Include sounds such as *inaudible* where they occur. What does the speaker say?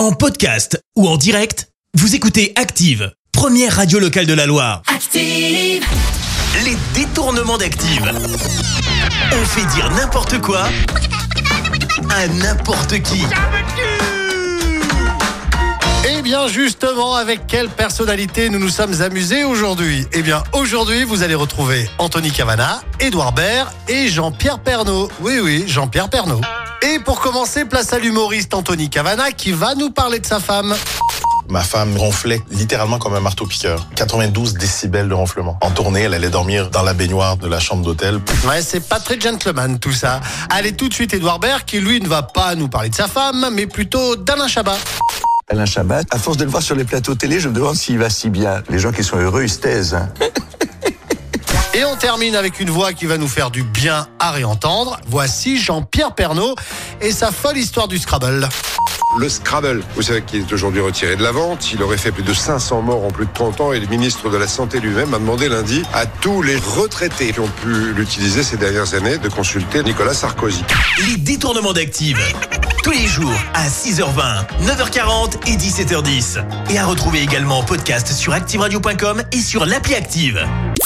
En podcast ou en direct, vous écoutez Active, première radio locale de la Loire. Active. Les détournements d'Active. On fait dire n'importe quoi à n'importe qui. Eh bien justement, avec quelle personnalité nous nous sommes amusés aujourd'hui? Eh bien aujourd'hui, vous allez retrouver Anthony Cavana, Édouard Baird et Jean-Pierre Pernaud. Oui oui, Jean-Pierre Pernaud. Et pour commencer, place à l'humoriste Anthony Cavana qui va nous parler de sa femme. Ma femme ronflait littéralement comme un marteau-piqueur. 92 décibels de ronflement. En tournée, elle allait dormir dans la baignoire de la chambre d'hôtel. Ouais, c'est pas très gentleman tout ça. Allez tout de suite Édouard Baird qui lui ne va pas nous parler de sa femme, mais plutôt d'Alain Chabat. Alain Chabat, à force de le voir sur les plateaux télé, je me demande s'il va si bien. Les gens qui sont heureux, ils se taisent. hein. *laughs* Et on termine avec une voix qui va nous faire du bien à réentendre. Voici Jean-Pierre Pernaud et sa folle histoire du Scrabble. Le Scrabble, vous savez qu'il est aujourd'hui retiré de la vente. Il aurait fait plus de 500 morts en plus de 30 ans et le ministre de la Santé lui-même a demandé lundi à tous les retraités qui ont pu l'utiliser ces dernières années de consulter Nicolas Sarkozy. Les détournements d'Active. Tous les jours à 6h20, 9h40 et 17h10. Et à retrouver également en podcast sur ActiveRadio.com et sur l'appli Active.